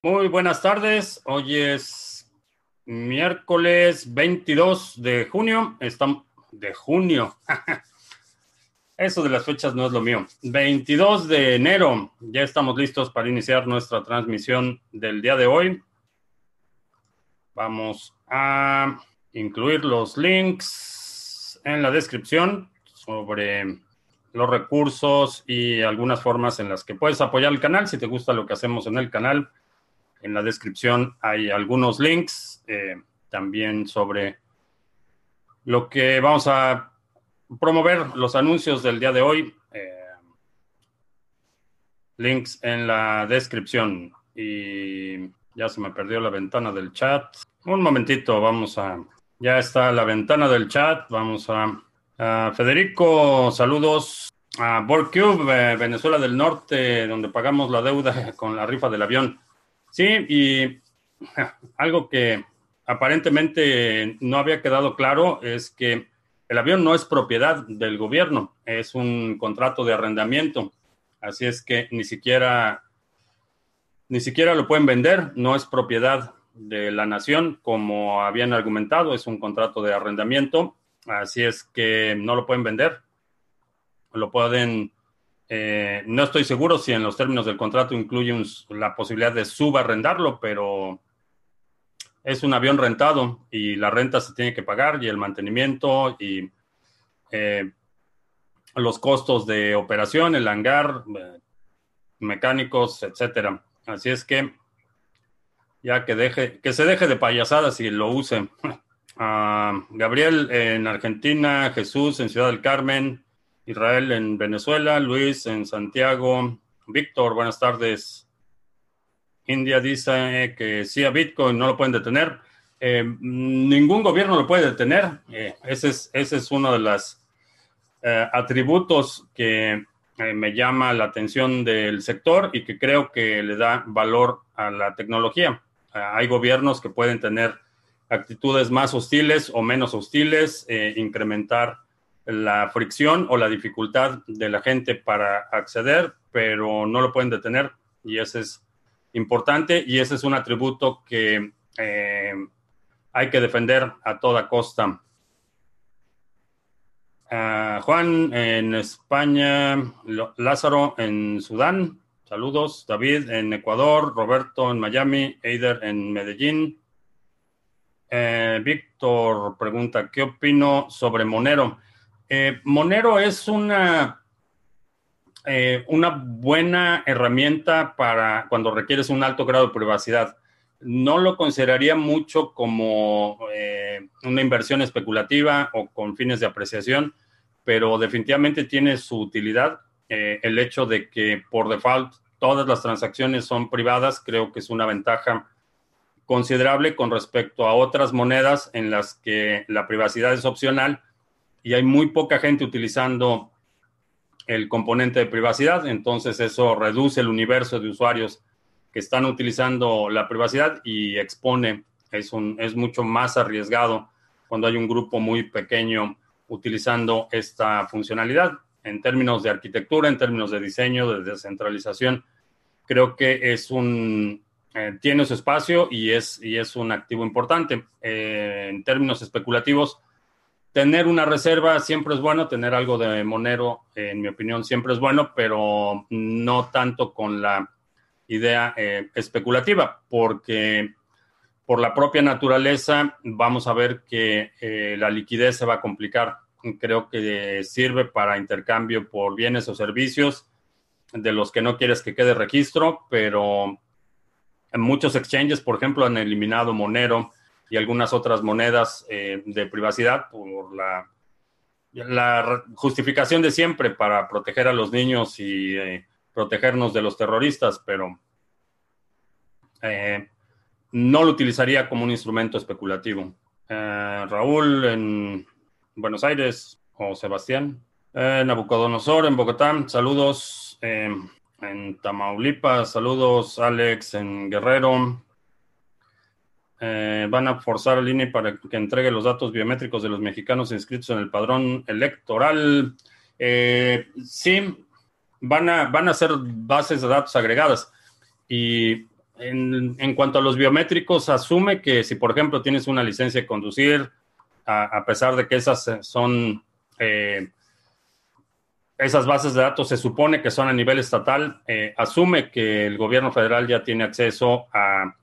Muy buenas tardes. Hoy es miércoles 22 de junio. Estamos de junio. Eso de las fechas no es lo mío. 22 de enero. Ya estamos listos para iniciar nuestra transmisión del día de hoy. Vamos a incluir los links en la descripción sobre los recursos y algunas formas en las que puedes apoyar el canal. Si te gusta lo que hacemos en el canal, en la descripción hay algunos links eh, también sobre lo que vamos a promover, los anuncios del día de hoy. Eh, links en la descripción. Y ya se me perdió la ventana del chat. Un momentito, vamos a... Ya está la ventana del chat. Vamos a... Federico, saludos. A Borcube, Venezuela del Norte, donde pagamos la deuda con la rifa del avión. Sí, y algo que aparentemente no había quedado claro es que el avión no es propiedad del gobierno, es un contrato de arrendamiento. Así es que ni siquiera, ni siquiera lo pueden vender, no es propiedad de la nación, como habían argumentado, es un contrato de arrendamiento. Así es que no lo pueden vender. Lo pueden eh, no estoy seguro si en los términos del contrato incluye la posibilidad de subarrendarlo, pero es un avión rentado y la renta se tiene que pagar y el mantenimiento y eh, los costos de operación, el hangar, eh, mecánicos, etcétera. Así es que ya que deje, que se deje de payasadas y lo use. Ah, Gabriel en Argentina, Jesús en Ciudad del Carmen, Israel en Venezuela, Luis en Santiago, Víctor, buenas tardes. India dice que sí a Bitcoin no lo pueden detener. Eh, ningún gobierno lo puede detener. Eh, ese, es, ese es uno de los eh, atributos que me llama la atención del sector y que creo que le da valor a la tecnología. hay gobiernos que pueden tener actitudes más hostiles o menos hostiles, incrementar la fricción o la dificultad de la gente para acceder, pero no lo pueden detener y ese es importante y ese es un atributo que eh, hay que defender a toda costa. Ah, Juan en España, Lázaro en Sudán, saludos, David en Ecuador, Roberto en Miami, Eider en Medellín. Eh, Víctor pregunta, ¿qué opino sobre Monero? Eh, Monero es una, eh, una buena herramienta para cuando requieres un alto grado de privacidad. No lo consideraría mucho como eh, una inversión especulativa o con fines de apreciación, pero definitivamente tiene su utilidad. el hecho de que por default todas las transacciones son privadas, creo que es una ventaja considerable con respecto a otras monedas en las que la privacidad es opcional y hay muy poca gente utilizando el componente de privacidad, entonces eso reduce el universo de usuarios que están utilizando la privacidad y expone, es, un, es mucho más arriesgado cuando hay un grupo muy pequeño utilizando esta funcionalidad. En términos de arquitectura, en términos de diseño, de descentralización, creo que es un, eh, tiene su espacio y es, y es un activo importante. Eh, en términos especulativos, tener una reserva siempre es bueno, tener algo de Monero, en mi opinión, siempre es bueno, pero no tanto con la idea eh, especulativa, porque por la propia naturaleza vamos a ver que eh, la liquidez se va a complicar. Creo que sirve para intercambio por bienes o servicios de los que no quieres que quede registro, pero en muchos exchanges, por ejemplo, han eliminado Monero y algunas otras monedas eh, de privacidad por la, justificación de siempre para proteger a los niños y eh, protegernos de los terroristas, pero eh, no lo utilizaría como un instrumento especulativo. Raúl en Buenos Aires o Sebastián. Nabucodonosor en Bogotá, saludos. en Tamaulipas, saludos. Alex en Guerrero. Eh, van a forzar al INE para que entregue los datos biométricos de los mexicanos inscritos en el padrón electoral. Eh, sí, van a, van a ser bases de datos agregadas. Y en, cuanto a los biométricos, asume que si, por ejemplo, tienes una licencia de conducir, a, pesar de que esas son, eh, esas bases de datos se supone que son a nivel estatal, asume que el gobierno federal ya tiene acceso a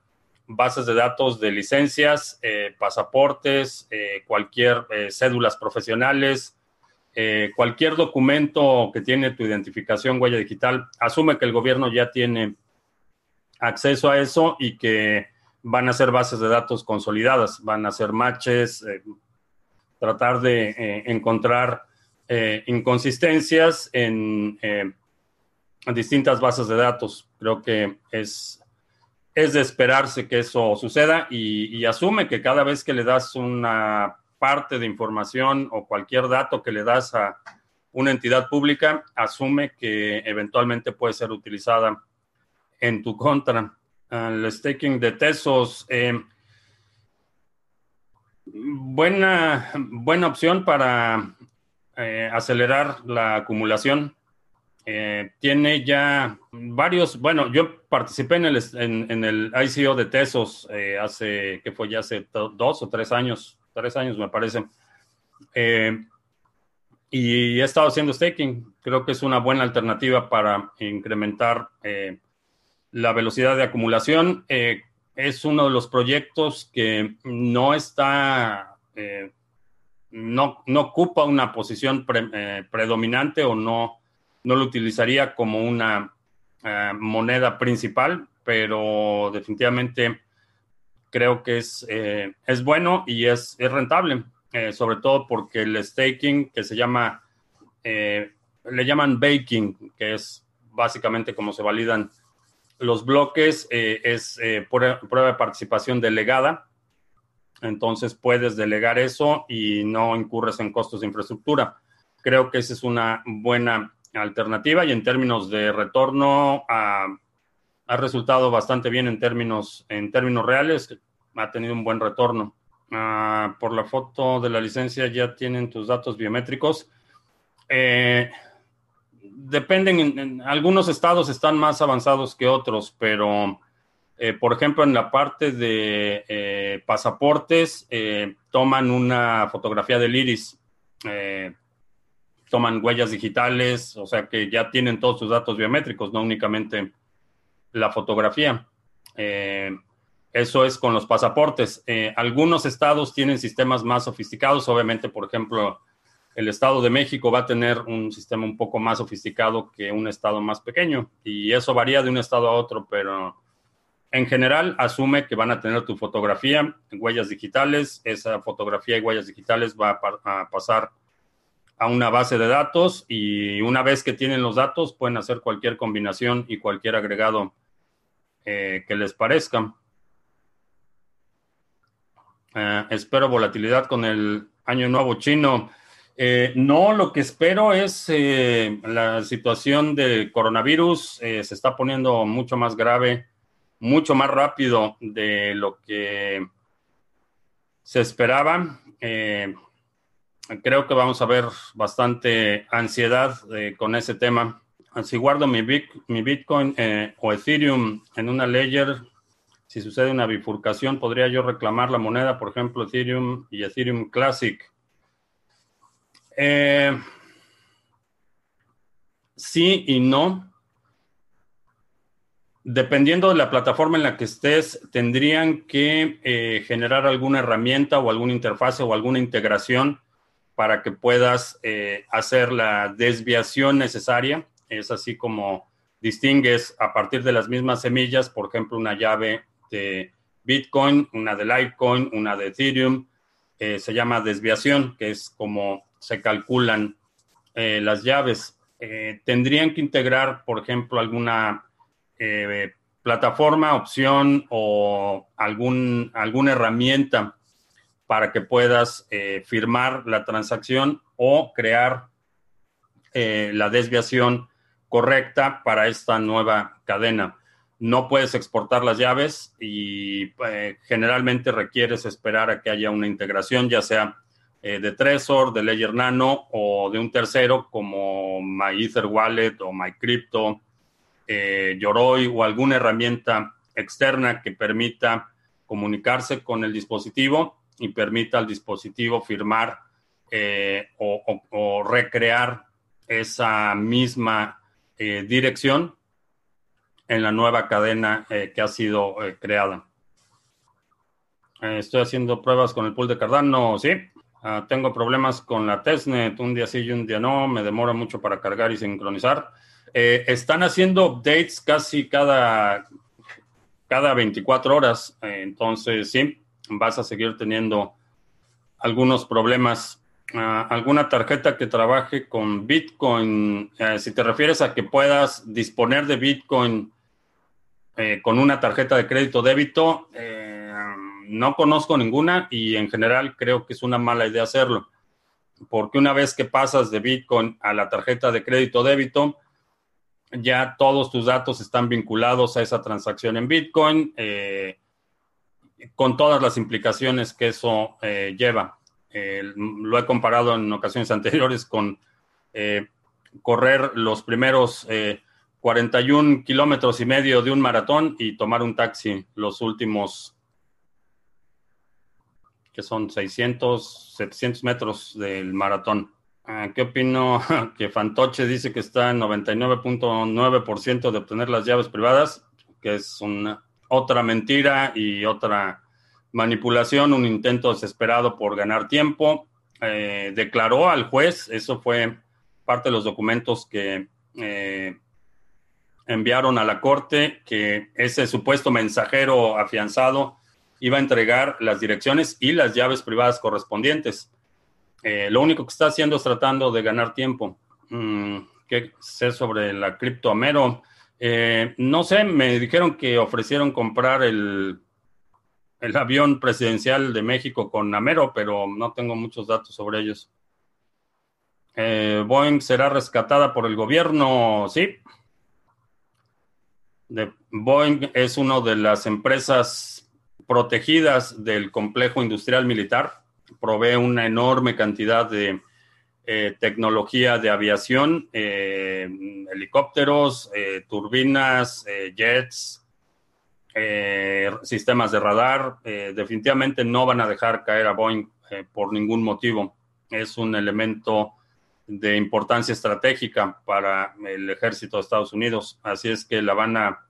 bases de datos de licencias, eh, pasaportes, cualquier cédulas profesionales, cualquier documento que tiene tu identificación huella digital, asume que el gobierno ya tiene acceso a eso y que van a ser bases de datos consolidadas, van a ser matches, eh, tratar de eh, encontrar eh, inconsistencias en, distintas bases de datos. Creo que es, es de esperarse que eso suceda y, asume que cada vez que le das una parte de información o cualquier dato que le das a una entidad pública, asume que eventualmente puede ser utilizada en tu contra. El staking de Tesos. Eh, buena, buena opción para eh, acelerar la acumulación. Eh, tiene ya varios, bueno, yo participé en el, en, el ICO de Tesos hace, que fue ya hace dos o tres años, tres años me parece. y he estado haciendo staking. Creo que es una buena alternativa para incrementar la velocidad de acumulación eh, es uno de los proyectos que no está, eh, no, no, ocupa una posición eh, predominante o no, no lo utilizaría como una moneda principal, pero definitivamente creo que es, es bueno y es, es rentable, sobre todo porque el staking que se llama, le llaman baking, que es básicamente como se validan los bloques eh, es eh, prueba de participación delegada, entonces puedes delegar eso y no incurres en costos de infraestructura. Creo que esa es una buena alternativa y en términos de retorno ha, resultado bastante bien en términos, en términos reales, ha tenido un buen retorno. Ah, por la foto de la licencia ya tienen tus datos biométricos. Eh, dependen, en, algunos estados están más avanzados que otros, pero eh, por ejemplo en la parte de eh, pasaportes eh, toman una fotografía del iris, toman huellas digitales, o sea que ya tienen todos sus datos biométricos, no únicamente la fotografía. eso es con los pasaportes. algunos estados tienen sistemas más sofisticados, obviamente, por ejemplo, el Estado de México va a tener un sistema un poco más sofisticado que un estado más pequeño y eso varía de un estado a otro, pero en general asume que van a tener tu fotografía, huellas digitales, esa fotografía y huellas digitales va a, pasar a una base de datos y una vez que tienen los datos pueden hacer cualquier combinación y cualquier agregado eh, que les parezca. Eh, espero volatilidad con el año nuevo chino. Eh, no, lo que espero es la situación del coronavirus se está poniendo mucho más grave, mucho más rápido de lo que se esperaba. Creo que vamos a ver bastante ansiedad con ese tema. Si guardo mi, Bitcoin o Ethereum en una ledger, si sucede una bifurcación, podría yo reclamar la moneda, por ejemplo, Ethereum y Ethereum Classic. Eh, sí y no. Dependiendo de la plataforma en la que estés, tendrían que eh, generar alguna herramienta o alguna interfase o alguna integración para que puedas eh, hacer la desviación necesaria. Es así como distingues a partir de las mismas semillas, por ejemplo, una llave de Bitcoin, una de Litecoin, una de Ethereum. se llama desviación, que es como se calculan eh, las llaves. Eh, tendrían que integrar, por ejemplo, alguna eh, plataforma, opción o algún, alguna herramienta para que puedas firmar la transacción o crear la desviación correcta para esta nueva cadena. No puedes exportar las llaves y generalmente requieres esperar a que haya una integración, ya sea eh, de Trezor, de Ledger Nano o de un tercero como MyEther Wallet o MyCrypto, eh, Yoroi o alguna herramienta externa que permita comunicarse con el dispositivo y permita al dispositivo firmar eh, o, recrear esa misma eh, dirección en la nueva cadena eh, que ha sido creada. estoy haciendo pruebas con el pool de Cardano, sí. Ah, tengo problemas con la testnet, un día sí y un día no, me demora mucho para cargar y sincronizar. están haciendo updates casi cada, cada 24 horas, entonces sí, vas a seguir teniendo algunos problemas. Alguna tarjeta que trabaje con Bitcoin, eh, si te refieres a que puedas disponer de Bitcoin eh, con una tarjeta de crédito débito, eh, no conozco ninguna y en general creo que es una mala idea hacerlo, porque una vez que pasas de Bitcoin a la tarjeta de crédito débito, ya todos tus datos están vinculados a esa transacción en Bitcoin, con todas las implicaciones que eso lleva. Eh, lo he comparado en ocasiones anteriores con eh, correr los primeros 41 eh, kilómetros y medio de un maratón y tomar un taxi los últimos, que son 600, 700 metros del maratón. Ah, ¿Qué opino? Que Fantoche dice que está en 99.9% de obtener las llaves privadas, que es una otra mentira y otra manipulación, un intento desesperado por ganar tiempo. Eh, declaró al juez, eso fue parte de los documentos que eh, enviaron a la corte, que ese supuesto mensajero afianzado iba a entregar las direcciones y las llaves privadas correspondientes. Eh, lo único que está haciendo es tratando de ganar tiempo. Mm, ¿Qué sé sobre la criptoamero? no sé, me dijeron que ofrecieron comprar el el avión presidencial de México con Amero, pero no tengo muchos datos sobre ellos. Eh, Boeing será rescatada por el gobierno, sí. Boeing es una de las empresas protegidas del complejo industrial militar. Provee una enorme cantidad de eh, tecnología de aviación, eh, helicópteros, turbinas, jets, eh, sistemas de radar, eh, definitivamente no van a dejar caer a Boeing eh, por ningún motivo. Es un elemento de importancia estratégica para el ejército de Estados Unidos. Así es que la van a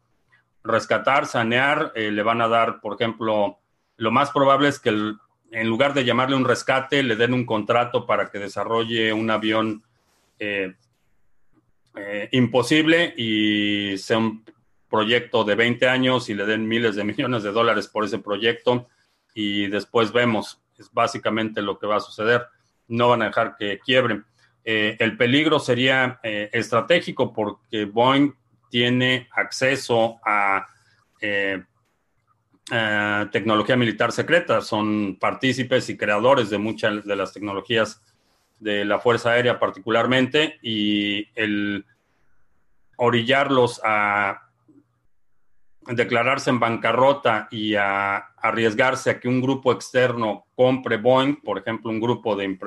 rescatar, sanear, le van a dar, por ejemplo, lo más probable es que en lugar de llamarle un rescate, le den un contrato para que desarrolle un avión imposible y un proyecto de 20 años y le den miles de millones de dólares por ese proyecto y después vemos, es básicamente lo que va a suceder. No van a dejar que quiebren. Eh, el peligro sería eh, estratégico porque Boeing tiene acceso eh, a, tecnología militar secreta, son partícipes y creadores de muchas de las tecnologías de la Fuerza Aérea particularmente y el orillarlos a declararse en bancarrota y a arriesgarse a que un grupo externo compre Boeing, por ejemplo, un grupo de,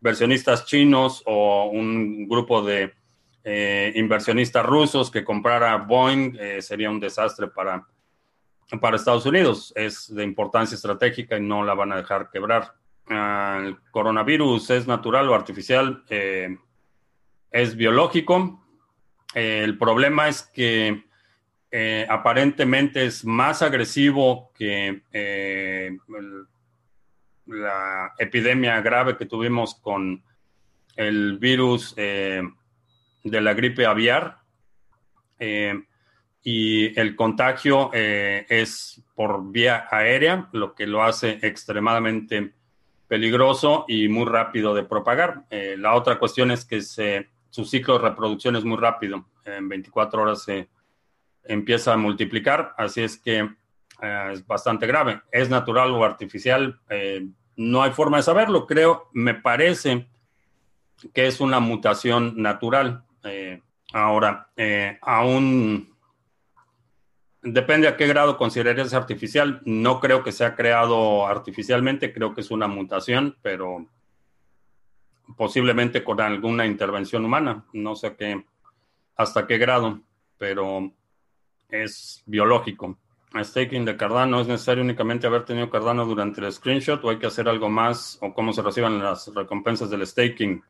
inversionistas chinos o un grupo de eh, inversionistas rusos que comprara Boeing, eh, sería un desastre para, para Estados Unidos. Es de importancia estratégica y no la van a dejar quebrar. Ah, el coronavirus es natural o artificial, eh, es biológico. el problema es que eh, aparentemente es más agresivo que eh, la epidemia grave que tuvimos con el virus eh, de la gripe aviar. y el contagio es por vía aérea, lo que lo hace extremadamente peligroso y muy rápido de propagar. la otra cuestión es que su ciclo de reproducción es muy rápido. En 24 horas se empieza a multiplicar, así es que eh, es bastante grave. ¿Es natural o artificial? Eh, no hay forma de saberlo. Creo, me parece que es una mutación natural. Eh, ahora, aún depende a qué grado considerarías artificial. No creo que sea creado artificialmente, creo que es una mutación, pero posiblemente con alguna intervención humana. No sé qué, hasta qué grado, pero es biológico. Staking de Cardano, ¿es necesario únicamente haber tenido Cardano durante el screenshot o hay que hacer algo más o cómo se reciban las recompensas del staking?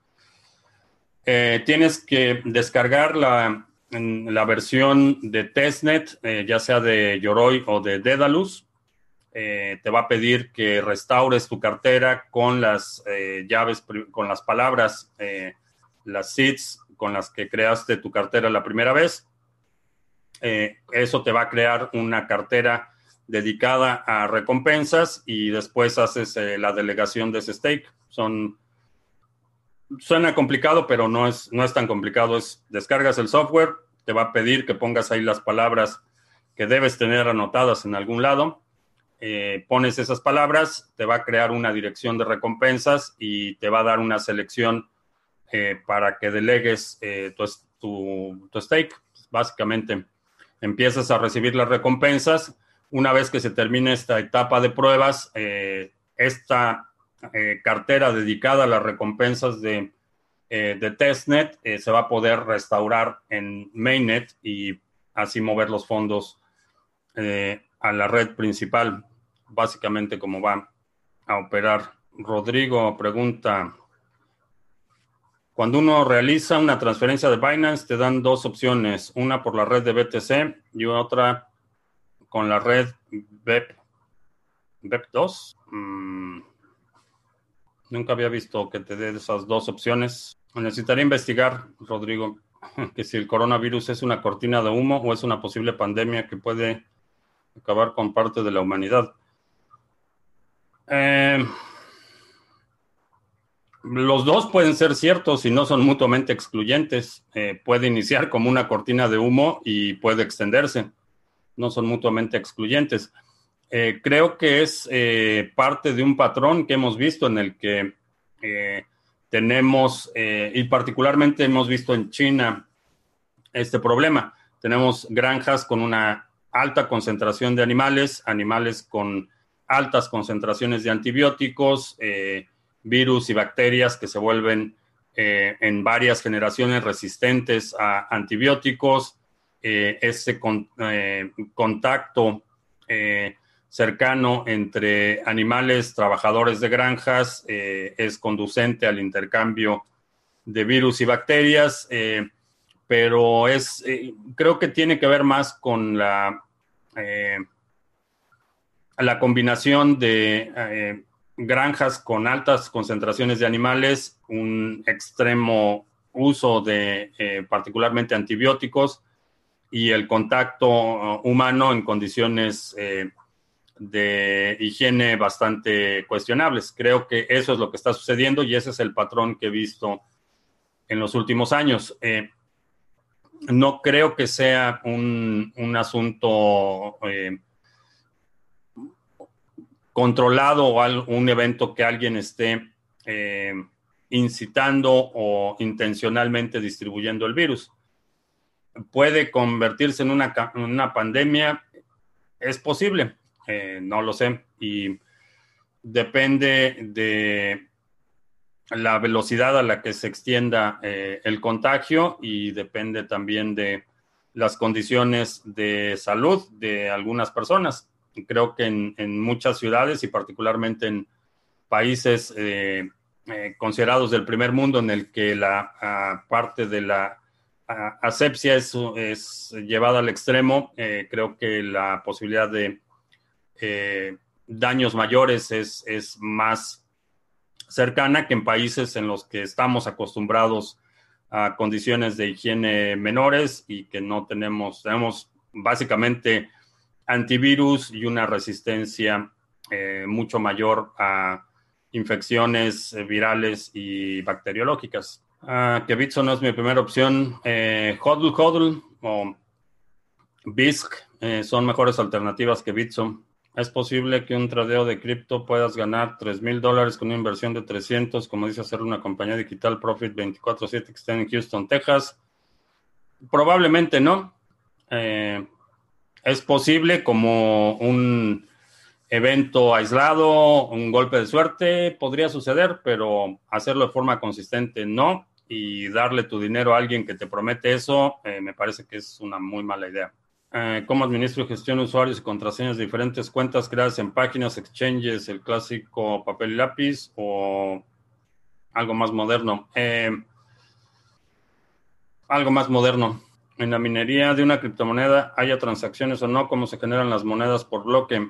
Eh, tienes que descargar la, la versión de testnet, eh, ya sea de Yoroi o de Dedalus. Eh, te va a pedir que restaures tu cartera con las llaves, con las palabras, las seeds con las que creaste tu cartera la primera vez eh, eso te va a crear una cartera dedicada a recompensas y después haces eh, la delegación de ese stake. Son, suena complicado, pero no es, no es tan complicado. Es descargas el software, te va a pedir que pongas ahí las palabras que debes tener anotadas en algún lado. Eh, pones esas palabras, te va a crear una dirección de recompensas y te va a dar una selección para que delegues tu, tu, tu stake, básicamente empiezas a recibir las recompensas. Una vez que se termine esta etapa de pruebas, eh, esta eh, cartera dedicada a las recompensas de, eh, de testnet se va a poder restaurar en mainnet y así mover los fondos a la red principal, básicamente como va a operar. Rodrigo pregunta, cuando uno realiza una transferencia de Binance, te dan dos opciones, una por la red de BTC y otra con la red BEP, BEP2. Mm, nunca había visto que te dé esas dos opciones. Necesitaría investigar, Rodrigo, que si el coronavirus es una cortina de humo o es una posible pandemia que puede acabar con parte de la humanidad. Eh, los dos pueden ser ciertos y no son mutuamente excluyentes. Eh, puede iniciar como una cortina de humo y puede extenderse. No son mutuamente excluyentes. Eh, creo que es eh, parte de un patrón que hemos visto en el que tenemos, y particularmente hemos visto en China, este problema. Tenemos granjas con una alta concentración de animales, animales con altas concentraciones de antibióticos, virus y bacterias que se vuelven eh, en varias generaciones resistentes a antibióticos. Eh, ese eh, contacto cercano entre animales, trabajadores de granjas, es conducente al intercambio de virus y bacterias, pero es, creo que tiene que ver más con la, la combinación de granjas con altas concentraciones de animales, un extremo uso de eh, particularmente antibióticos y el contacto uh, humano en condiciones eh, de higiene bastante cuestionables. Creo que eso es lo que está sucediendo y ese es el patrón que he visto en los últimos años. Eh, no creo que sea un, un asunto controlado o un evento que alguien esté eh, incitando o intencionalmente distribuyendo el virus. ¿Puede convertirse en una, una pandemia? Es posible, eh, no lo sé. Y depende de la velocidad a la que se extienda eh, el contagio y depende también de las condiciones de salud de algunas personas creo que en, muchas ciudades y particularmente en países eh, eh, considerados del primer mundo en el que la parte de la asepsia es, es, llevada al extremo, eh, creo que la posibilidad de daños mayores es, es más cercana que en países en los que estamos acostumbrados a condiciones de higiene menores y que no tenemos, tenemos básicamente antivirus y una resistencia eh, mucho mayor a infecciones eh, virales y bacteriológicas. Ah, que no es mi primera opción. Eh, Hodl Hodl o BISC son mejores alternativas que Bitso. Es posible que un tradeo de cripto puedas ganar 3 mil dólares con una inversión de 300, como dice hacer una compañía digital Profit 24-7 que está en Houston, Texas. Probablemente no. Es posible como un evento aislado, un golpe de suerte, podría suceder, pero hacerlo de forma consistente no. Y darle tu dinero a alguien que te promete eso, eh, me parece que es una muy mala idea. Eh, ¿Cómo administro y gestiono usuarios y contraseñas de diferentes cuentas creadas en páginas, exchanges, el clásico papel y lápiz o algo más moderno? Eh, algo más moderno. En la minería de una criptomoneda, haya transacciones o no, cómo se generan las monedas por bloque.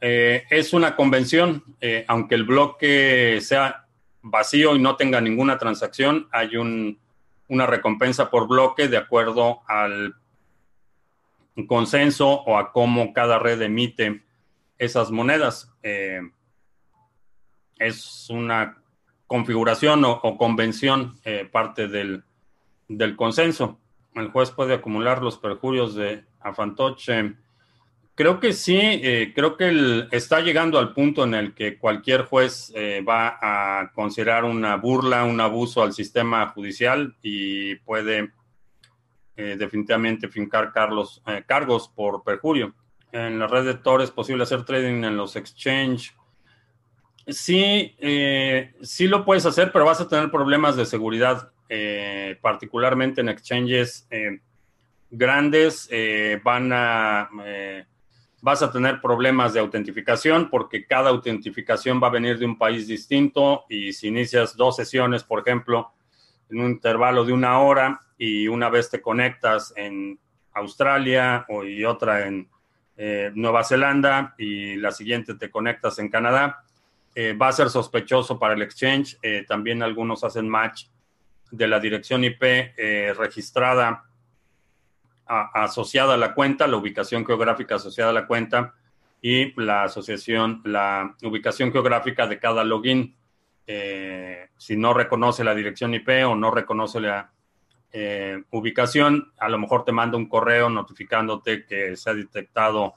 Eh, es una convención, aunque el bloque sea vacío y no tenga ninguna transacción, hay un, una recompensa por bloque de acuerdo al consenso o a cómo cada red emite esas monedas. Eh, es una configuración o, convención eh, parte del, consenso. El juez puede acumular los perjurios de Afantoche. Creo que sí, eh, creo que está llegando al punto en el que cualquier juez va a considerar una burla, un abuso al sistema judicial y puede eh, definitivamente fincar Carlos, eh, cargos por perjurio. En la red de Tor es posible hacer trading en los exchange. Sí, eh, sí lo puedes hacer, pero vas a tener problemas de seguridad, particularmente en exchanges grandes. van a, vas a tener problemas de autentificación porque cada autentificación va a venir de un país distinto y si inicias dos sesiones, por ejemplo, en un intervalo de una hora y una vez te conectas en Australia y otra en eh, Nueva Zelanda y la siguiente te conectas en Canadá, eh, va a ser sospechoso para el exchange. Eh, también algunos hacen match de la dirección IP registrada asociada a la cuenta, la ubicación geográfica asociada a la cuenta y la asociación, la ubicación geográfica de cada login. si no reconoce la dirección IP o no reconoce la eh, ubicación, a lo mejor te manda un correo notificándote que se ha detectado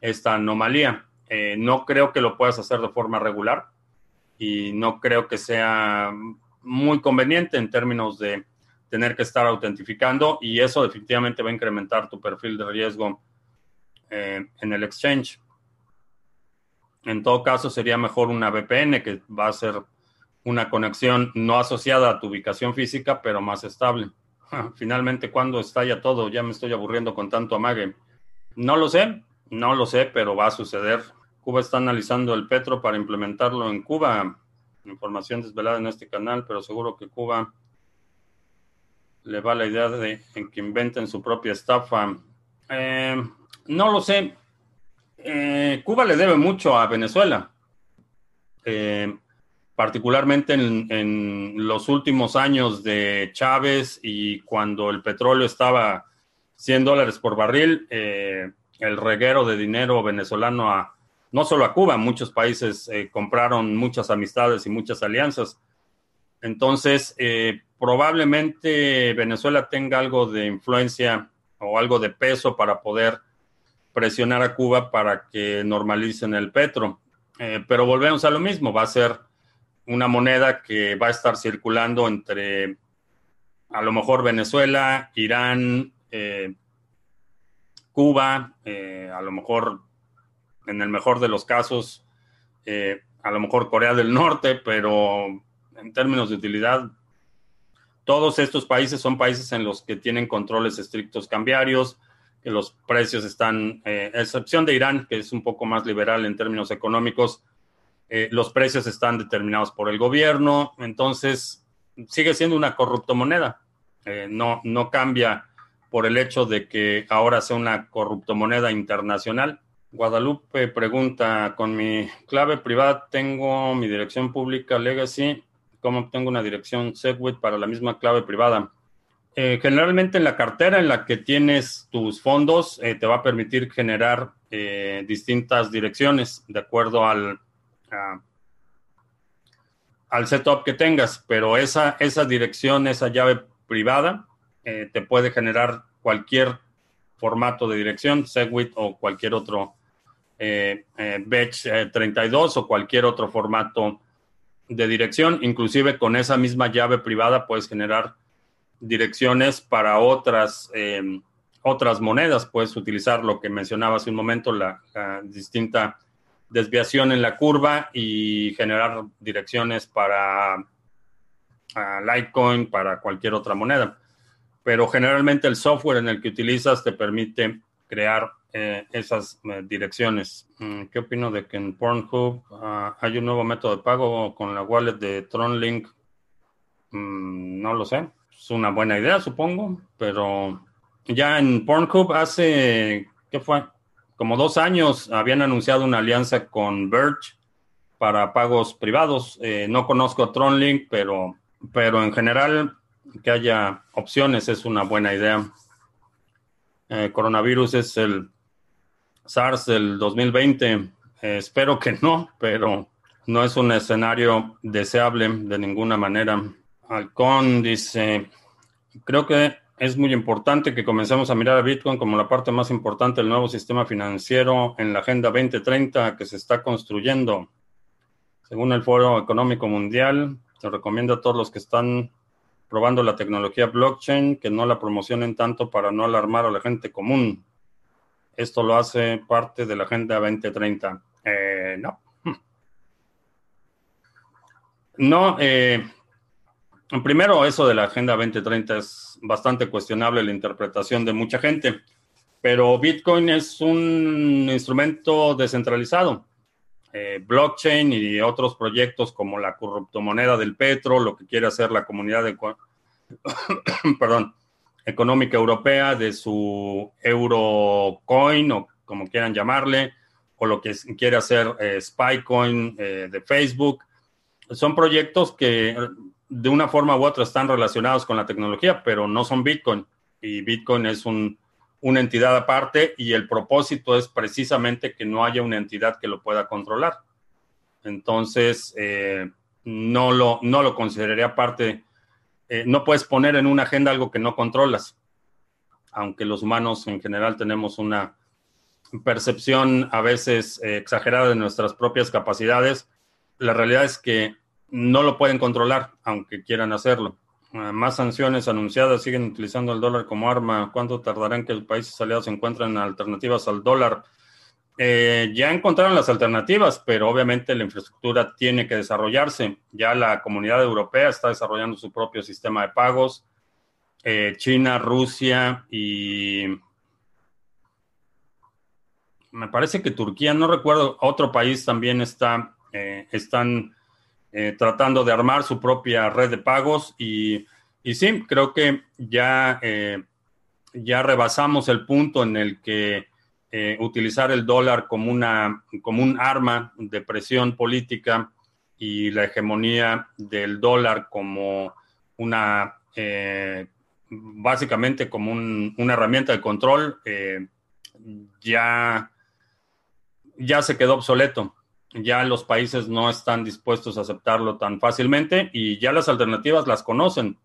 esta anomalía. Eh, no creo que lo puedas hacer de forma regular y no creo que sea muy conveniente en términos de tener que estar autentificando y eso definitivamente va a incrementar tu perfil de riesgo eh, en el exchange. En todo caso, sería mejor una VPN que va a ser una conexión no asociada a tu ubicación física, pero más estable. Finalmente, ¿cuándo estalla todo? Ya me estoy aburriendo con tanto amague. No lo sé, no lo sé, pero va a suceder. Cuba está analizando el petro para implementarlo en Cuba. Información desvelada en este canal, pero seguro que Cuba le va la idea de que inventen su propia estafa. Eh, no lo sé. Eh, Cuba le debe mucho a Venezuela. Eh, particularmente en, los últimos años de Chávez y cuando el petróleo estaba 100 dólares por barril, eh, el reguero de dinero venezolano a no solo a Cuba, muchos países eh, compraron muchas amistades y muchas alianzas. Entonces, eh, probablemente Venezuela tenga algo de influencia o algo de peso para poder presionar a Cuba para que normalicen el petro. pero volvemos a lo mismo, va a ser una moneda que va a estar circulando entre a lo mejor Venezuela, Irán, eh, Cuba, eh, a lo mejor, en el mejor de los casos, eh, a lo mejor Corea del Norte, pero en términos de utilidad, todos estos países son países en los que tienen controles estrictos cambiarios, que los precios están, excepción de Irán, que es un poco más liberal en términos económicos, eh, los precios están determinados por el gobierno, entonces sigue siendo una corrupto moneda. Eh, no, no cambia por el hecho de que ahora sea una corrupto moneda internacional. Guadalupe pregunta, con mi clave privada tengo mi dirección pública Legacy, ¿cómo tengo una dirección Segwit para la misma clave privada? Eh, generalmente en la cartera en la que tienes tus fondos te va a permitir generar distintas direcciones de acuerdo al al setup que tengas, pero esa, esa dirección, esa llave privada, eh, te puede generar cualquier formato de dirección, Segwit o cualquier otro eh, eh Batch 32 eh, o cualquier otro formato de dirección. Inclusive con esa misma llave privada puedes generar direcciones para otras, otras monedas. Puedes utilizar lo que mencionaba hace un momento, la distinta desviación en la curva y generar direcciones para Litecoin, para cualquier otra moneda. Pero generalmente el software en el que utilizas te permite crear eh, esas eh, direcciones. Mm, ¿Qué opino de que en Pornhub ah, hay un nuevo método de pago con la wallet de TronLink? Mm, no lo sé. Es una buena idea, supongo, pero ya en Pornhub hace, ¿qué fue? Como dos años habían anunciado una alianza con Verge para pagos privados. Eh, no conozco TronLink, pero, pero en general que haya opciones es una buena idea. Coronavirus es el SARS del 2020. Eh, espero que no, pero no es un escenario deseable de ninguna manera. Halcón dice, creo que es muy importante que comencemos a mirar a Bitcoin como la parte más importante del nuevo sistema financiero en la Agenda 2030 que se está construyendo. Según el Foro Económico Mundial, se recomienda a todos los que están probando la tecnología blockchain que no la promocionen tanto para no alarmar a la gente común. Esto lo hace parte de la Agenda 2030. Eh, no. No, eh, primero eso de la Agenda 2030 es bastante cuestionable la interpretación de mucha gente, pero Bitcoin es un instrumento descentralizado. Eh, blockchain y otros proyectos como la corruptomoneda del Petro, lo que quiere hacer la comunidad de, perdón, económica europea de su Eurocoin o como quieran llamarle, o lo que quiere hacer eh, Spycoin eh, de Facebook. Son proyectos que de una forma u otra están relacionados con la tecnología, pero no son Bitcoin. Y Bitcoin es un una entidad aparte y el propósito es precisamente que no haya una entidad que lo pueda controlar. Entonces, eh, no, lo, no lo consideraría parte, eh, no puedes poner en una agenda algo que no controlas, aunque los humanos en general tenemos una percepción a veces eh, exagerada de nuestras propias capacidades, la realidad es que no lo pueden controlar, aunque quieran hacerlo. Ah, más sanciones anunciadas siguen utilizando el dólar como arma. ¿Cuánto tardarán que los países aliados encuentren alternativas al dólar? Eh, ya encontraron las alternativas, pero obviamente la infraestructura tiene que desarrollarse. Ya la comunidad europea está desarrollando su propio sistema de pagos. Eh, China, Rusia y me parece que Turquía, no recuerdo, otro país también está, eh, están tratando de armar su propia red de pagos y, y sí, creo que ya, ya rebasamos el punto en el que eh, utilizar el dólar como, una, como un arma de presión política y la hegemonía del dólar como una, básicamente como una herramienta de control, ya, ya se quedó obsoleto. Ya los países no están dispuestos a aceptarlo tan fácilmente y ya las alternativas las conocen,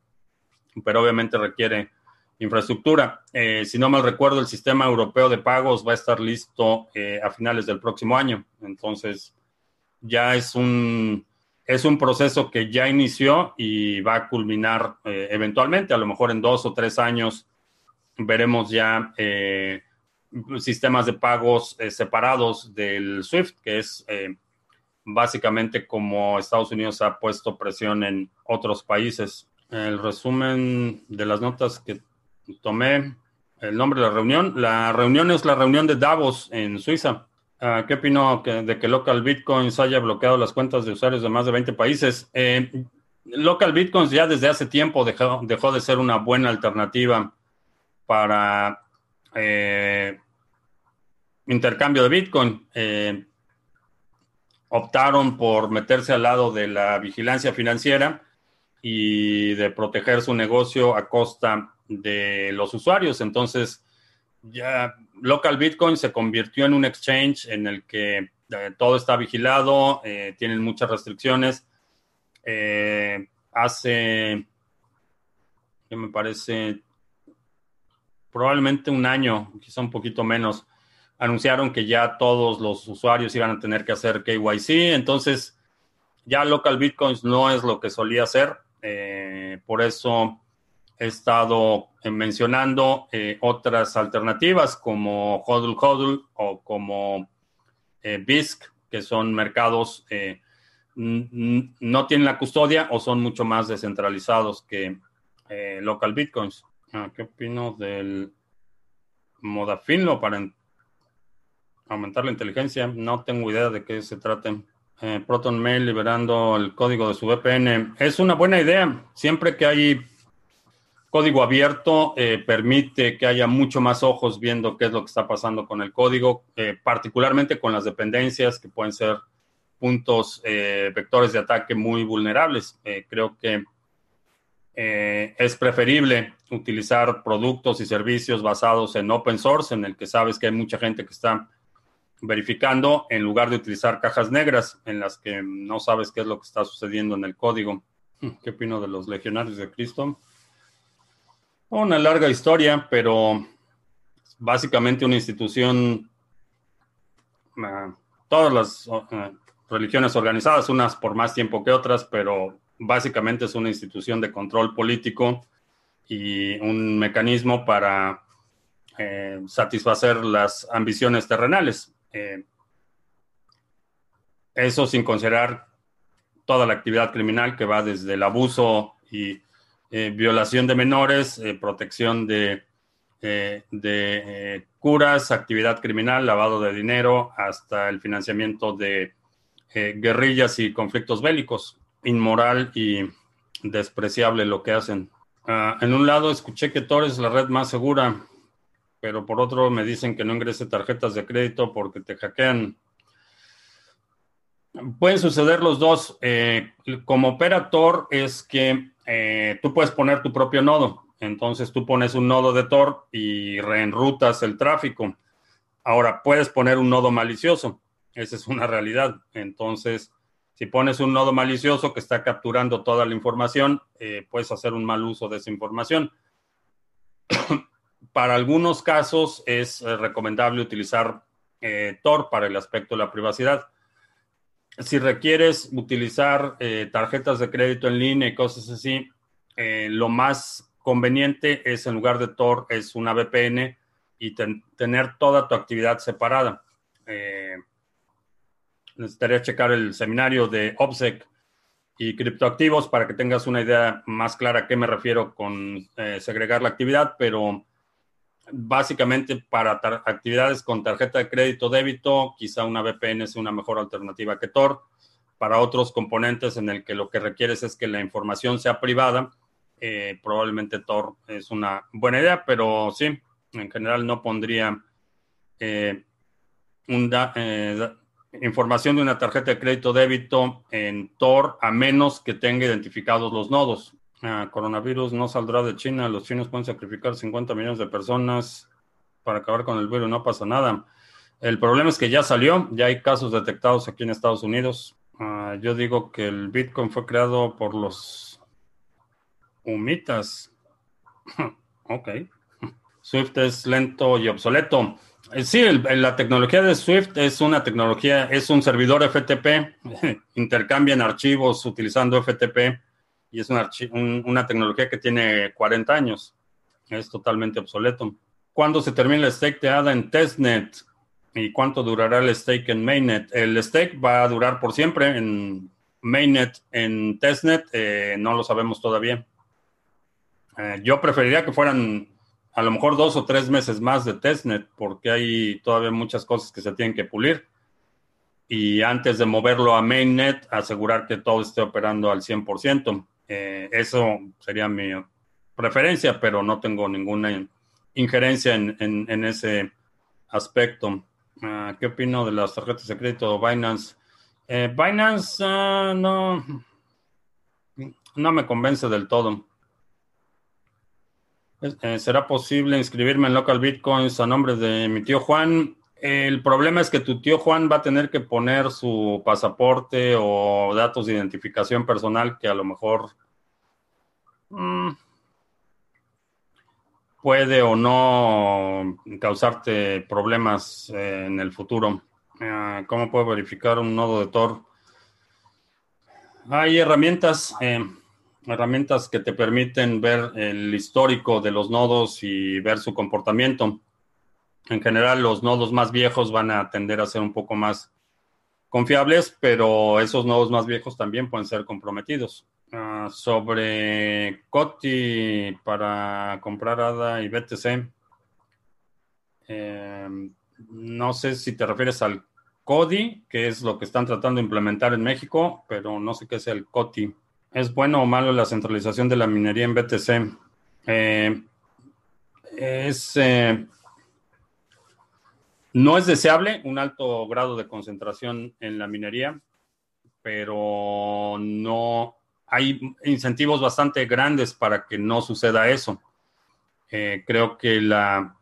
pero obviamente requiere infraestructura. Eh, si no mal recuerdo, el sistema europeo de pagos va a estar listo eh, a finales del próximo año. Entonces, ya es un, es un proceso que ya inició y va a culminar eh, eventualmente, a lo mejor en dos o tres años veremos ya sistemas de pagos eh, separados del SWIFT, que es eh, básicamente como Estados Unidos ha puesto presión en otros países. El resumen de las notas que tomé, el nombre de la reunión. La reunión es la reunión de Davos en Suiza. Ah, ¿Qué opino de que Local Bitcoins haya bloqueado las cuentas de usuarios de más de 20 países? Eh, Local Bitcoins ya desde hace tiempo dejó, dejó de ser una buena alternativa para eh, intercambio de Bitcoin. Eh, optaron por meterse al lado de la vigilancia financiera y de proteger su negocio a costa de los usuarios. Entonces, ya Local Bitcoin se convirtió en un exchange en el que eh, todo está vigilado, tienen muchas restricciones. hace, que me parece, probablemente un año, quizá un poquito menos, anunciaron que ya todos los usuarios iban a tener que hacer KYC, entonces ya local bitcoins no es lo que solía ser, eh, por eso he estado eh, mencionando eh, otras alternativas como HODL HODL o como BISC, que son mercados no tienen la custodia o son mucho más descentralizados que local bitcoins. Ah, ¿Qué opino del Modafinlo para aumentar la inteligencia. No tengo idea de qué se trate. Eh, Proton Mail liberando el código de su VPN. Es una buena idea. Siempre que hay código abierto, eh, permite que haya mucho más ojos viendo qué es lo que está pasando con el código, eh, particularmente con las dependencias que pueden ser puntos, vectores de ataque muy vulnerables. creo que es preferible utilizar productos y servicios basados en open source, en el que sabes que hay mucha gente que está verificando en lugar de utilizar cajas negras en las que no sabes qué es lo que está sucediendo en el código. ¿Qué opino de los legionarios de Cristo? Una larga historia, pero básicamente una institución, ah, todas las ah, religiones organizadas, unas por más tiempo que otras, pero básicamente es una institución de control político y un mecanismo para eh, satisfacer las ambiciones terrenales. Eh, eso sin considerar toda la actividad criminal que va desde el abuso y eh, violación de menores, eh, protección de, de curas, actividad criminal, lavado de dinero, hasta el financiamiento de guerrillas y conflictos bélicos. Inmoral y despreciable lo que hacen. Ah, en un lado escuché que Tor es la red más segura pero por otro me dicen que no ingrese tarjetas de crédito porque te hackean. Pueden suceder los dos. Eh, como operator es que eh, tú puedes poner tu propio nodo. Entonces tú pones un nodo de Tor y reenrutas el tráfico. Ahora, puedes poner un nodo malicioso. Esa es una realidad. Entonces, si pones un nodo malicioso que está capturando toda la información, eh, puedes hacer un mal uso de esa información para algunos casos es eh, recomendable utilizar Tor para el aspecto de la privacidad. Si requieres utilizar eh, tarjetas de crédito en línea y cosas así, lo más conveniente es en lugar de Tor es una VPN y tener toda tu actividad separada. necesitaría checar el seminario de OPSEC y criptoactivos para que tengas una idea más clara a qué me refiero con segregar la actividad, pero básicamente para actividades con tarjeta de crédito débito, quizá una VPN es una mejor alternativa que Tor. Para otros componentes en el que lo que requieres es que la información sea privada, eh, probablemente Tor es una buena idea, pero sí, en general no pondría eh, eh, información de una tarjeta de crédito débito en Tor a menos que tenga identificados los nodos. Ah, coronavirus no saldrá de China. Los chinos pueden sacrificar 50 millones de personas para acabar con el virus. No pasa nada. El problema es que ya salió. Ya hay casos detectados aquí en Estados Unidos. Ah, yo digo que el Bitcoin fue creado por los humitas. ok. Swift es lento y obsoleto. Eh, sí, la tecnología de Swift es una tecnología, es un servidor FTP. Intercambian archivos utilizando FTP y es una, una tecnología que tiene 40 años. Es totalmente obsoleto. ¿Cuándo se termina el stake de en testnet? ¿Y cuánto durará el stake en mainnet? El stake va a durar por siempre en mainnet. En testnet eh, no lo sabemos todavía. Eh, yo preferiría que fueran a lo mejor dos o tres meses más de testnet porque hay todavía muchas cosas que se tienen que pulir. Y antes de moverlo a mainnet, asegurar que todo esté operando al 100%. Eh, eso sería mi preferencia, pero no tengo ninguna injerencia en, ese aspecto. Ah, ¿Qué opino de las tarjetas de crédito Binance? Eh, Binance ah, no, no me convence del todo. Eh, ¿Será posible inscribirme en Local Bitcoins a nombre de mi tío Juan? El problema es que tu tío Juan va a tener que poner su pasaporte o datos de identificación personal que a lo mejor mm, puede o no causarte problemas en el futuro. Ah, ¿Cómo puedo verificar un nodo de Tor? Hay herramientas, eh, herramientas que te permiten ver el histórico de los nodos y ver su comportamiento. En general, los nodos más viejos van a tender a ser un poco más confiables, pero esos nodos más viejos también pueden ser comprometidos. Ah, sobre COTI para comprar ADA y BTC. no sé si te refieres al CODI, que es lo que están tratando de implementar en México, pero no sé qué es el COTI. ¿Es bueno o malo la centralización de la minería en BTC? Eh, es, eh, no es deseable un alto grado de concentración en la minería, pero no hay incentivos bastante grandes para que no suceda eso. Eh, creo que la,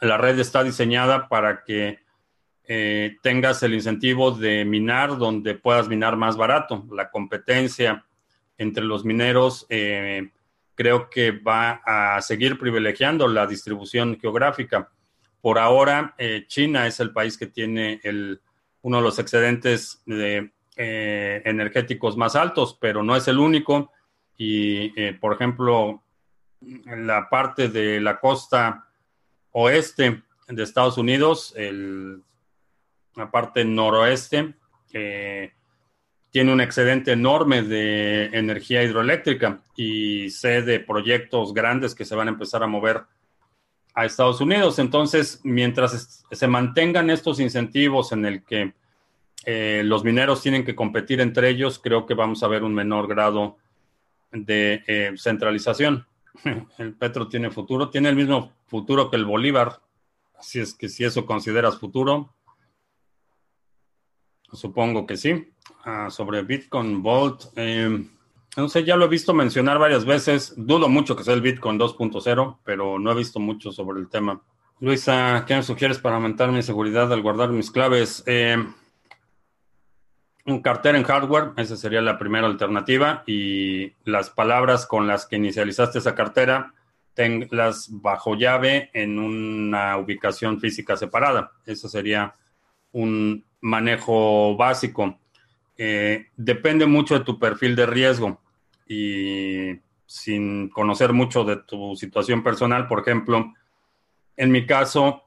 la red está diseñada para que eh, tengas el incentivo de minar donde puedas minar más barato. La competencia entre los mineros eh, creo que va a seguir privilegiando la distribución geográfica. Por ahora, eh, China es el país que tiene el, uno de los excedentes energéticos más altos, pero no es el único. Y, por ejemplo, en la parte de la costa oeste de Estados Unidos, la parte noroeste, tiene un excedente enorme de energía hidroeléctrica y sé de proyectos grandes que se van a empezar a mover a Estados Unidos. Entonces, mientras se mantengan estos incentivos en el que eh, los mineros tienen que competir entre ellos, creo que vamos a ver un menor grado de eh, centralización. El petro tiene futuro, tiene el mismo futuro que el bolívar, así es que si eso consideras futuro, Supongo que sí. Ah, sobre Bitcoin Vault. Eh, no sé, ya lo he visto mencionar varias veces. Dudo mucho que sea el Bitcoin 2.0, pero no he visto mucho sobre el tema. Luisa, ¿qué me sugieres para aumentar mi seguridad al guardar mis claves? Eh, un cartera en hardware, esa sería la primera alternativa. Y las palabras con las que inicializaste esa cartera, tenlas bajo llave en una ubicación física separada. Eso sería un manejo básico. Eh, depende mucho de tu perfil de riesgo y sin conocer mucho de tu situación personal, por ejemplo, en mi caso,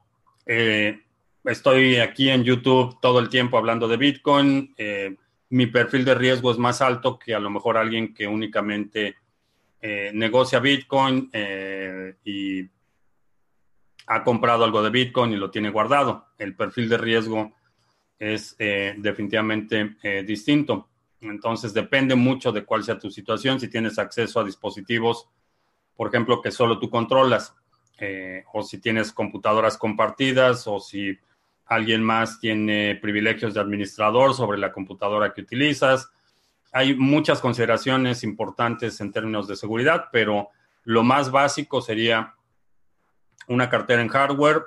eh, estoy aquí en YouTube todo el tiempo hablando de Bitcoin. Eh, mi perfil de riesgo es más alto que a lo mejor alguien que únicamente negocia Bitcoin y ha comprado algo de Bitcoin y lo tiene guardado. El perfil de riesgo es eh, definitivamente eh, distinto. Entonces depende mucho de cuál sea tu situación, si tienes acceso a dispositivos, por ejemplo, que solo tú controlas, eh, o si tienes computadoras compartidas, o si alguien más tiene privilegios de administrador sobre la computadora que utilizas. Hay muchas consideraciones importantes en términos de seguridad, pero lo más básico sería una cartera en hardware,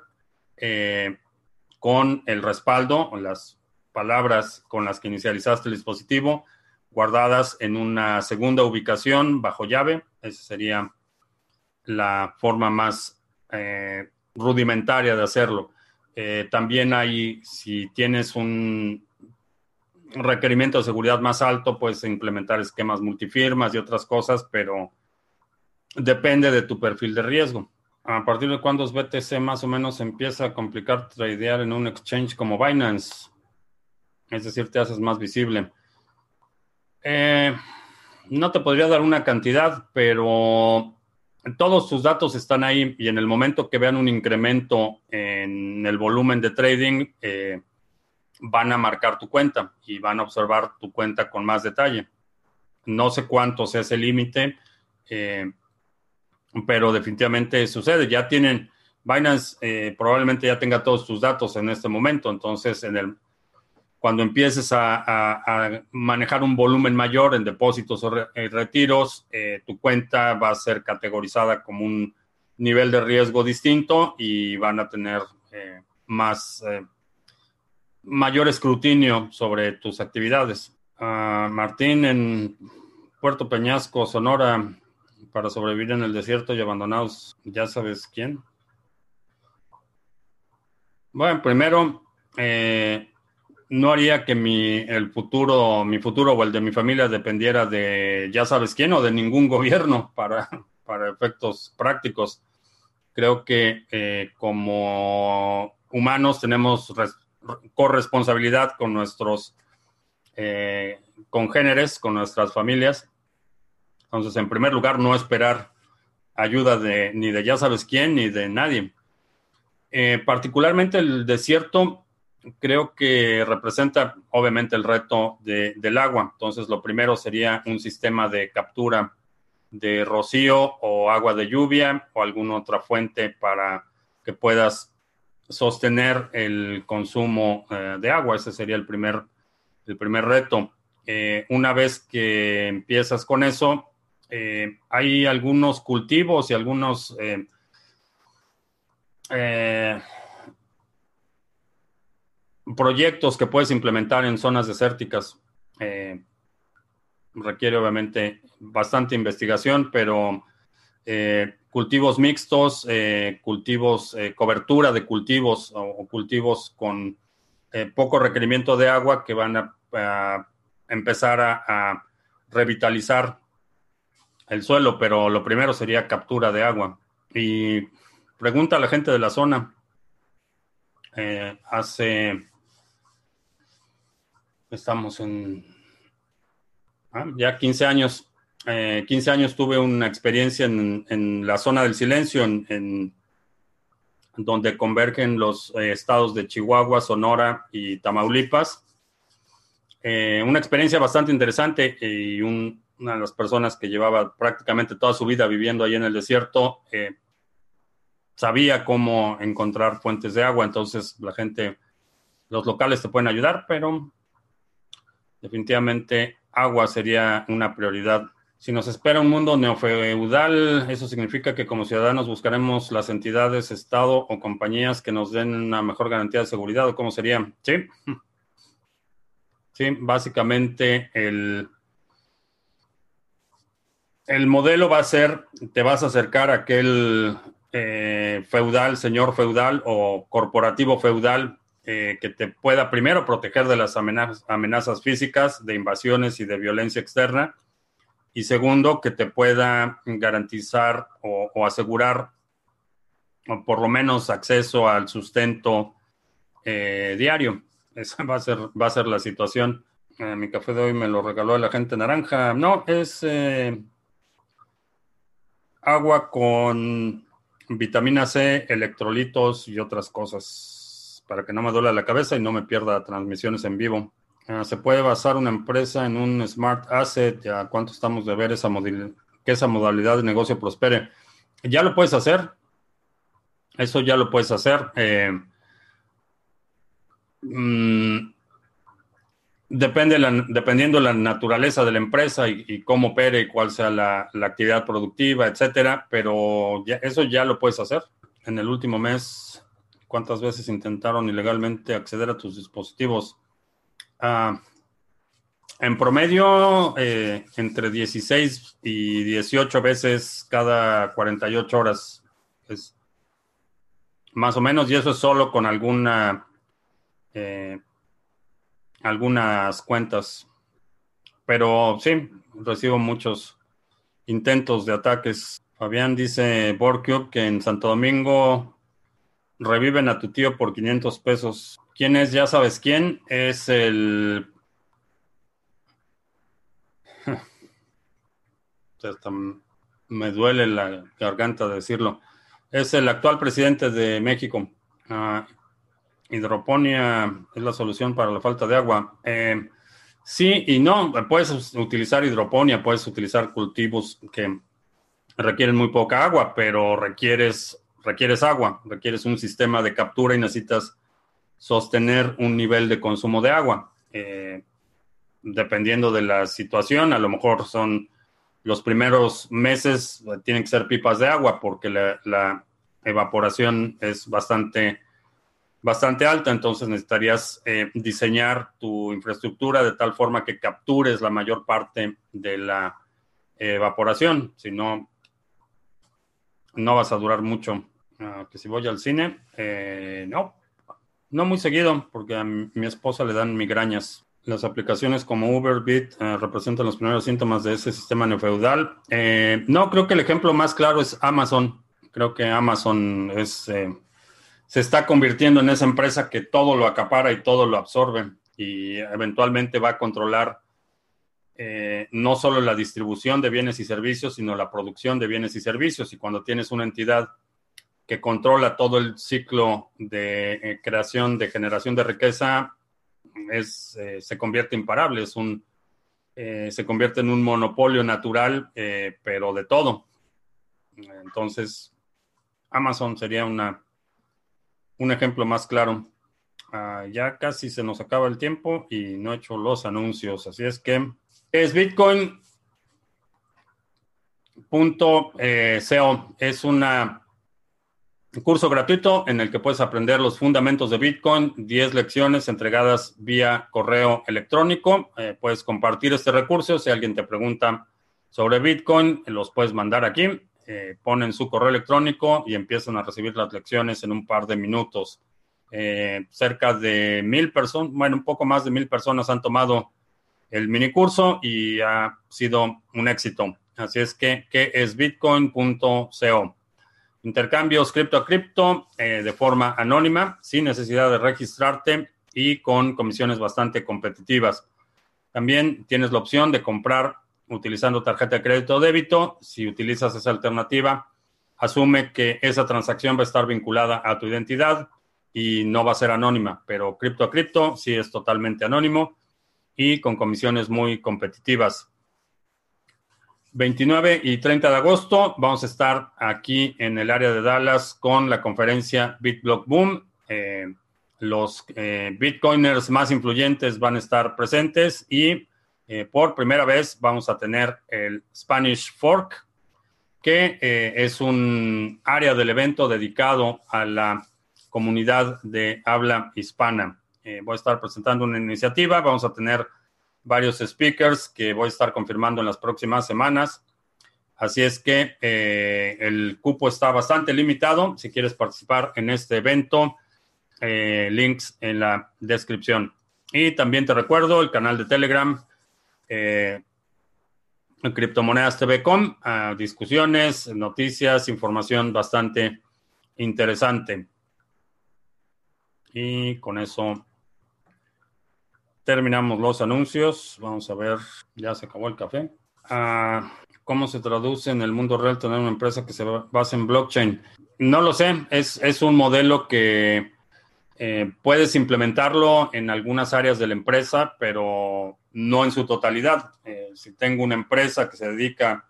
con el respaldo las palabras con las que inicializaste el dispositivo guardadas en una segunda ubicación bajo llave. Esa sería la forma más eh, rudimentaria de hacerlo. Eh, también hay, si tienes un requerimiento de seguridad más alto, puedes implementar esquemas multifirmas y otras cosas, pero depende de tu perfil de riesgo a partir de cuándo es BTC más o menos empieza a complicar tradear en un exchange como Binance. Es decir, te haces más visible. Eh, no te podría dar una cantidad, pero todos tus datos están ahí y en el momento que vean un incremento en el volumen de trading, eh, van a marcar tu cuenta y van a observar tu cuenta con más detalle. No sé cuánto sea ese límite. Eh, pero definitivamente sucede. Ya tienen, Binance eh, probablemente ya tenga todos tus datos en este momento, entonces en el, cuando empieces a, manejar un volumen mayor en depósitos o eh, retiros, eh, tu cuenta va a ser categorizada como un nivel de riesgo distinto y van a tener más mayor escrutinio sobre tus actividades. Ah, Martín en Puerto Peñasco, Sonora, para sobrevivir en el desierto y abandonados, ya sabes quién. Bueno, primero, eh, no haría que mi, el futuro, mi futuro o el de mi familia dependiera de ya sabes quién o de ningún gobierno para, para efectos prácticos. Creo que eh, como humanos tenemos corresponsabilidad con nuestros eh, congéneres, con nuestras familias, entonces, en primer lugar, no esperar ayuda de ni de ya sabes quién ni de nadie. Eh, particularmente el desierto creo que representa obviamente el reto del agua. Entonces, lo primero sería un sistema de captura de rocío o agua de lluvia o alguna otra fuente para que puedas sostener el consumo eh, de agua. Ese sería el primer, el primer reto. Eh, una vez que empiezas con eso, eh, hay algunos cultivos y algunos proyectos que puedes implementar en zonas desérticas. requiere obviamente bastante investigación, pero cultivos mixtos, cultivos, cobertura de cultivos o, cultivos con poco requerimiento de agua que van a empezar a, revitalizar el suelo, pero lo primero sería captura de agua. Y pregunta a la gente de la zona. Eh, hace, estamos en ah, ya 15 años, 15 eh, años tuve una experiencia en, la zona del silencio, en, donde convergen los eh, estados de Chihuahua, Sonora y Tamaulipas. Una experiencia bastante interesante y una de las personas que llevaba prácticamente toda su vida viviendo ahí en el desierto eh, sabía cómo encontrar fuentes de agua, entonces la gente, los locales te pueden ayudar, pero definitivamente agua sería una prioridad. Si nos espera un mundo neofeudal, eso significa que como ciudadanos buscaremos las entidades, Estado o compañías que nos den una mejor garantía de seguridad, ¿o cómo sería? Sí. Sí, básicamente el, el modelo va a ser, te vas a acercar a aquel eh, feudal, señor feudal o corporativo feudal eh, que te pueda primero proteger de las amenazas, físicas, de invasiones y de violencia externa. Y segundo, que te pueda garantizar o, asegurar o por lo menos acceso al sustento eh, diario. Esa va a ser, va a ser la situación. Mi café de hoy me lo regaló la gente naranja. No, es agua con vitamina C, electrolitos y otras cosas para que no me duele la cabeza y no me pierda transmisiones en vivo. Ah, ¿Se puede basar una empresa en un smart asset? ¿Ya cuánto estamos de ver esa que esa modalidad de negocio prospere? Ya lo puedes hacer. Eso ya lo puedes hacer. Eh, Mm, depende la, dependiendo la naturaleza de la empresa y, cómo opere y cuál sea la, actividad productiva, etcétera, pero eso ya lo puedes hacer. En el último mes, ¿cuántas veces intentaron ilegalmente acceder a tus dispositivos? Ah, en promedio, eh, entre 16 y 18 veces cada 48 horas. Es más o menos, y eso es solo con alguna eh, algunas cuentas. Pero sí, recibo muchos intentos de ataques. Fabián dice Borcube que en Santo Domingo reviven a tu tío por 500 pesos. ¿Quién es? Ya sabes quién. Es el... me duele la garganta decirlo. Es el actual presidente de México. Ah, hidroponía es la solución para la falta de agua. Eh, sí y no, puedes utilizar hidroponía, puedes utilizar cultivos que requieren muy poca agua, pero requieres, requieres agua, requieres un sistema de captura y necesitas sostener un nivel de consumo de agua. Eh, dependiendo de la situación, a lo mejor son los primeros meses, tienen que ser pipas de agua porque la evaporación es bastante bastante alta, entonces necesitarías eh, diseñar tu infraestructura de tal forma que captures la mayor parte de la evaporación, si no, no vas a durar mucho. Ah, que si voy al cine, eh, no, no muy seguido, porque a mi, esposa le dan migrañas. Las aplicaciones como Uberbit eh, representan los primeros síntomas de ese sistema neofeudal. no, creo que el ejemplo más claro es Amazon. Creo que Amazon es se está convirtiendo en esa empresa que todo lo acapara y todo lo absorbe y eventualmente va a controlar eh, no solo la distribución de bienes y servicios, sino la producción de bienes y servicios. Y cuando tienes una entidad que controla todo el ciclo de eh, creación, de generación de riqueza, es, eh, se convierte imparable, es un, se convierte en un monopolio natural, pero de todo. Entonces, Amazon sería una, un ejemplo más claro. Ah, ya casi se nos acaba el tiempo y no he hecho los anuncios, así es que es Bitcoin. Punto eh, es un curso gratuito en el que puedes aprender los fundamentos de Bitcoin, 10 lecciones entregadas vía correo electrónico. Eh, puedes compartir este recurso. Si alguien te pregunta sobre Bitcoin, los puedes mandar aquí. Eh, ponen su correo electrónico y empiezan a recibir las lecciones en un par de minutos. Eh, cerca de mil personas, bueno, un poco más de mil personas han tomado el mini curso y ha sido un éxito. Así es que, ¿qué es bitcoin.co? Intercambios cripto a cripto eh, de forma anónima, sin necesidad de registrarte y con comisiones bastante competitivas. También tienes la opción de comprar utilizando tarjeta de crédito o débito. Si utilizas esa alternativa, asume que esa transacción va a estar vinculada a tu identidad y no va a ser anónima, pero cripto a cripto sí es totalmente anónimo y con comisiones muy competitivas. 29 y 30 de agosto vamos a estar aquí en el área de Dallas con la conferencia BitBlock Boom. Eh, los eh, bitcoiners más influyentes van a estar presentes y eh, por primera vez vamos a tener el Spanish Fork, que es un área del evento dedicado a la comunidad de habla hispana. Eh, voy a estar presentando una iniciativa, vamos a tener varios speakers que voy a estar confirmando en las próximas semanas. Así es que eh, el cupo está bastante limitado. Si quieres participar en este evento, eh, links en la descripción. Y también te recuerdo el canal de Telegram, Criptomonedas TV.com, discusiones, noticias, información bastante interesante. Y con eso terminamos los anuncios. Vamos a ver, ya se acabó el café. Ah, ¿Cómo se traduce en el mundo real tener una empresa que se basa en blockchain? No lo sé, es, es un modelo que eh, puedes implementarlo en algunas áreas de la empresa, pero no en su totalidad. Eh, si tengo una empresa que se dedica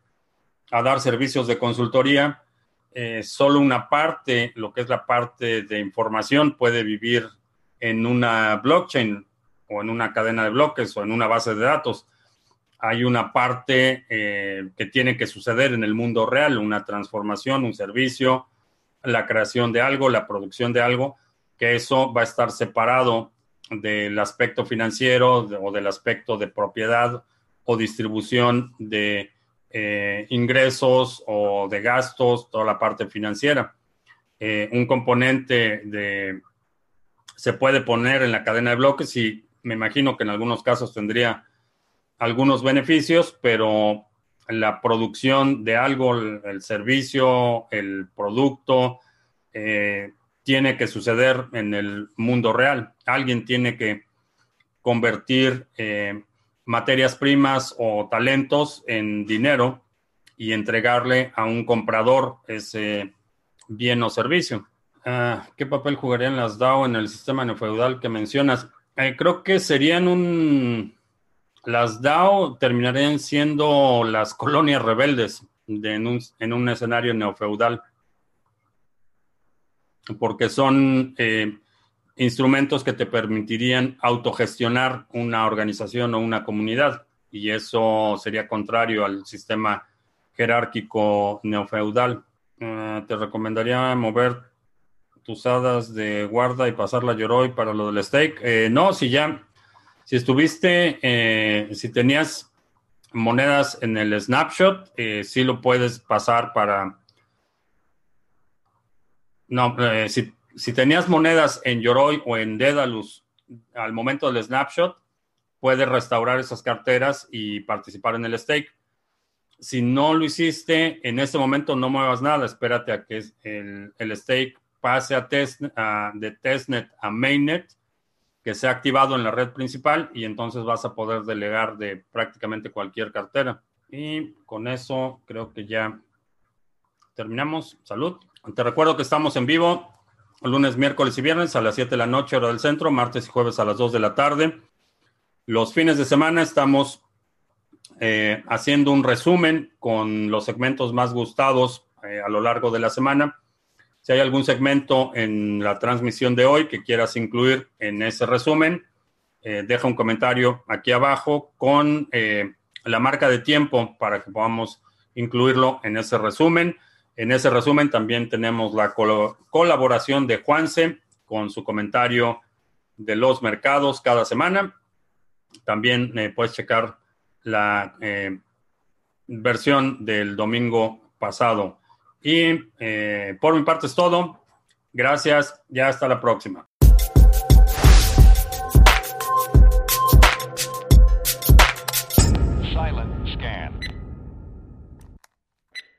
a dar servicios de consultoría, eh, solo una parte, lo que es la parte de información, puede vivir en una blockchain o en una cadena de bloques o en una base de datos. Hay una parte eh, que tiene que suceder en el mundo real, una transformación, un servicio, la creación de algo, la producción de algo, que eso va a estar separado del aspecto financiero o del aspecto de propiedad o distribución de eh, ingresos o de gastos, toda la parte financiera. Eh, un componente de se puede poner en la cadena de bloques y me imagino que en algunos casos tendría algunos beneficios, pero la producción de algo, el, servicio, el producto, eh, tiene que suceder en el mundo real. Alguien tiene que convertir materias primas o talentos en dinero y entregarle a un comprador ese bien o servicio. Ah, ¿Qué papel jugarían las DAO en el sistema neofeudal que mencionas? Eh, creo que serían un... Las DAO terminarían siendo las colonias rebeldes en, un, escenario neofeudal, porque son eh, instrumentos que te permitirían autogestionar una organización o una comunidad. Y eso sería contrario al sistema jerárquico neofeudal. Eh, te recomendaría mover tus hadas de guarda y pasarla a Yoroi para lo del stake. Eh, no, si ya, si estuviste, eh, si tenías monedas en el snapshot, sí lo puedes pasar para... No, si si tenías monedas en Yoroi o en Dedalus al momento del snapshot, puedes restaurar esas carteras y participar en el stake. Si no lo hiciste, en este momento no muevas nada, espérate a que el, el stake pase a test, de testnet a mainnet, que sea activado en la red principal y entonces vas a poder delegar de prácticamente cualquier cartera. Y con eso creo que ya terminamos. Salud. Te recuerdo que estamos en vivo lunes, miércoles y viernes a las 7 de la noche, hora del centro, martes y jueves a las 2 de la tarde. Los fines de semana estamos eh, haciendo un resumen con los segmentos más gustados eh, a lo largo de la semana. Si hay algún segmento en la transmisión de hoy que quieras incluir en ese resumen, eh, deja un comentario aquí abajo con la marca de tiempo para que podamos incluirlo en ese resumen. En ese resumen también tenemos la colaboración de Juanse con su comentario de los mercados cada semana. También eh, puedes checar la eh, versión del domingo pasado. Y eh, por mi parte es todo. Gracias. Ya hasta la próxima.